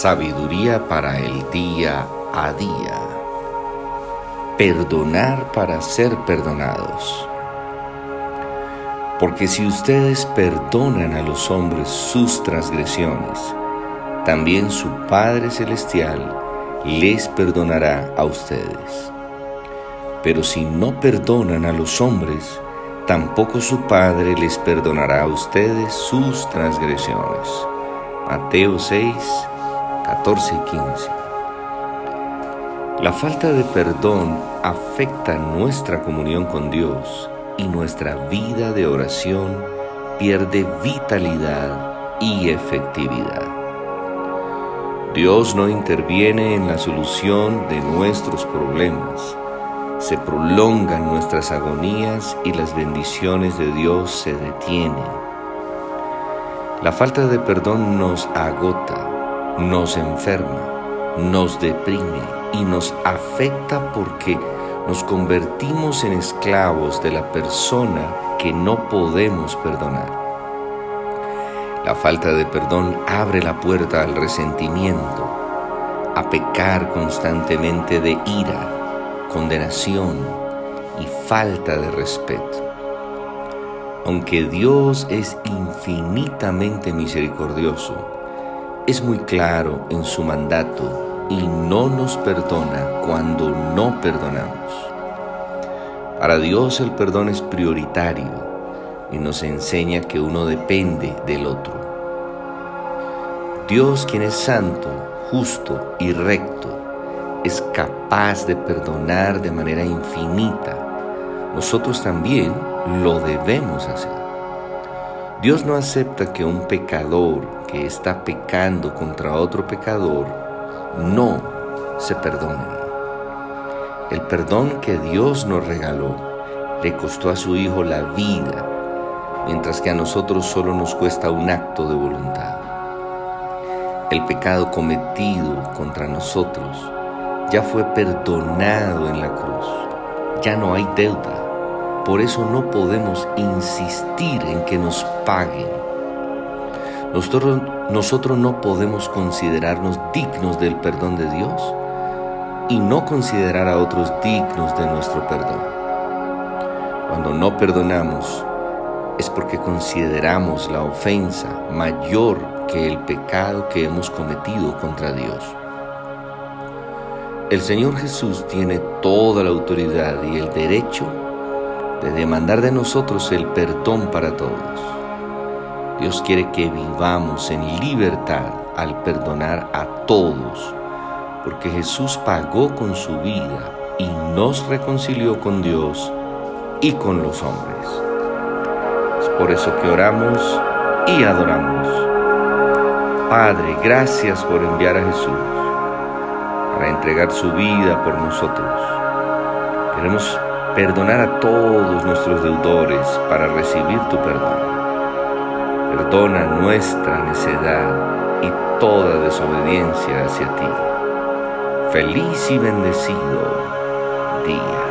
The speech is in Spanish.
Sabiduría para el día a día. Perdonar para ser perdonados. Porque si ustedes perdonan a los hombres sus transgresiones, también su Padre Celestial les perdonará a ustedes. Pero si no perdonan a los hombres, tampoco su Padre les perdonará a ustedes sus transgresiones. Mateo 6, 14 y 15. La falta de perdón afecta nuestra comunión con Dios y nuestra vida de oración pierde vitalidad y efectividad. Dios no interviene en la solución de nuestros problemas. Se prolongan nuestras agonías y las bendiciones de Dios se detienen. La falta de perdón nos agota, nos enferma, nos deprime y nos afecta porque nos convertimos en esclavos de la persona que no podemos perdonar. La falta de perdón abre la puerta al resentimiento, a pecar constantemente de ira, condenación y falta de respeto. Aunque Dios es infinitamente misericordioso, es muy claro en su mandato y no nos perdona cuando no perdonamos. Para Dios el perdón es prioritario y nos enseña que uno depende del otro. Dios quien es santo, justo y recto, es capaz de perdonar de manera infinita. Nosotros también lo debemos hacer. Dios no acepta que un pecador que está pecando contra otro pecador no se perdone. El perdón que Dios nos regaló le costó a su Hijo la vida, mientras que a nosotros solo nos cuesta un acto de voluntad. El pecado cometido contra nosotros ya fue perdonado en la cruz. Ya no hay deuda. Por eso no podemos insistir en que nos paguen. Nosotros, no podemos considerarnos dignos del perdón de Dios y no considerar a otros dignos de nuestro perdón. Cuando no perdonamos es porque consideramos la ofensa mayor que el pecado que hemos cometido contra Dios. El Señor Jesús tiene toda la autoridad y el derecho de demandar de nosotros el perdón para todos. Dios quiere que vivamos en libertad al perdonar a todos, porque Jesús pagó con su vida y nos reconcilió con Dios y con los hombres. Es por eso que oramos y adoramos. Padre, gracias por enviar a Jesús para entregar su vida por nosotros. Queremos perdonar a todos nuestros deudores para recibir tu perdón. Perdona nuestra necedad y toda desobediencia hacia ti. Feliz y bendecido día.